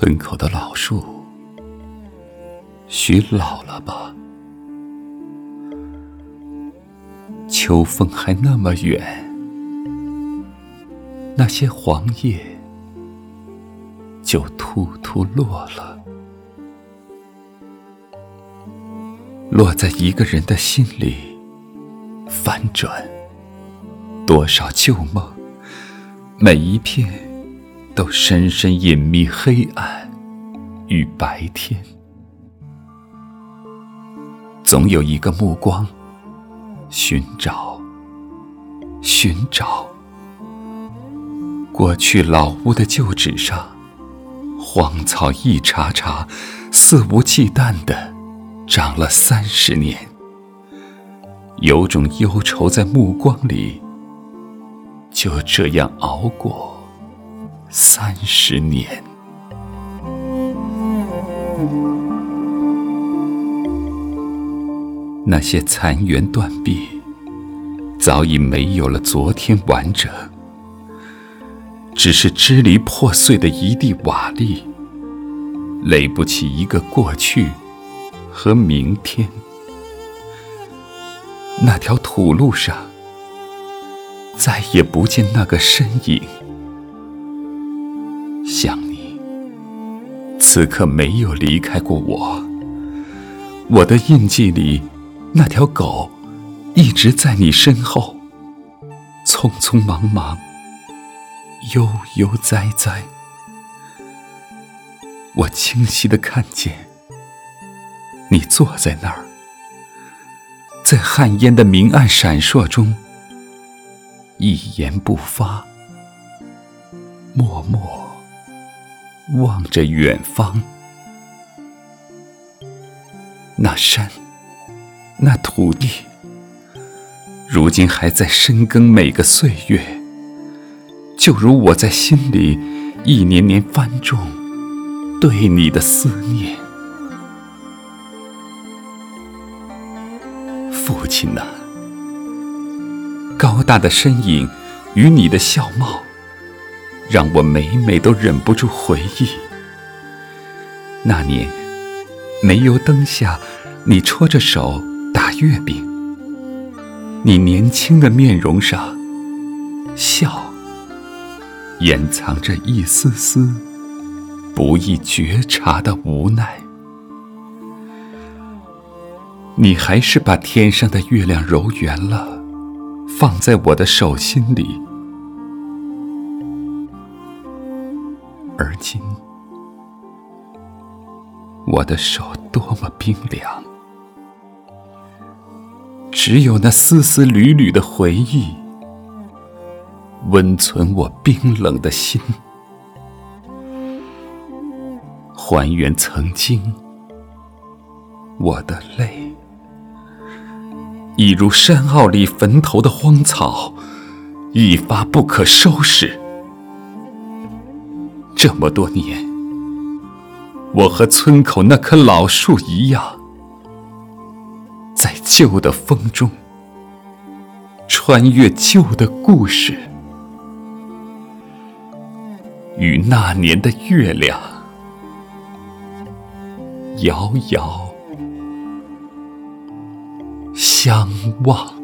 村口的老树，许老了吧？秋风还那么远，那些黄叶就突突落了，落在一个人的心里，翻转多少旧梦，每一片。都深深隐秘黑暗与白天，总有一个目光寻找，寻找。过去老屋的旧纸上，荒草一茬茬，肆无忌惮的长了三十年。有种忧愁在目光里，就这样熬过。三十年，那些残垣断壁，早已没有了昨天完整，只是支离破碎的一地瓦砾，垒不起一个过去和明天。那条土路上，再也不见那个身影。此刻没有离开过我。我的印记里，那条狗一直在你身后，匆匆忙忙，悠悠哉哉。我清晰的看见，你坐在那儿，在旱烟的明暗闪烁中，一言不发，默默。望着远方，那山，那土地，如今还在深耕每个岁月，就如我在心里一年年翻种对你的思念。父亲呐，高大的身影与你的笑貌。让我每每都忍不住回忆，那年煤油灯下，你戳着手打月饼，你年轻的面容上，笑掩藏着一丝丝不易觉察的无奈。你还是把天上的月亮揉圆了，放在我的手心里。而今，我的手多么冰凉，只有那丝丝缕缕的回忆，温存我冰冷的心，还原曾经我的泪，一如山坳里坟头的荒草，一发不可收拾。这么多年，我和村口那棵老树一样，在旧的风中穿越旧的故事，与那年的月亮遥遥相望。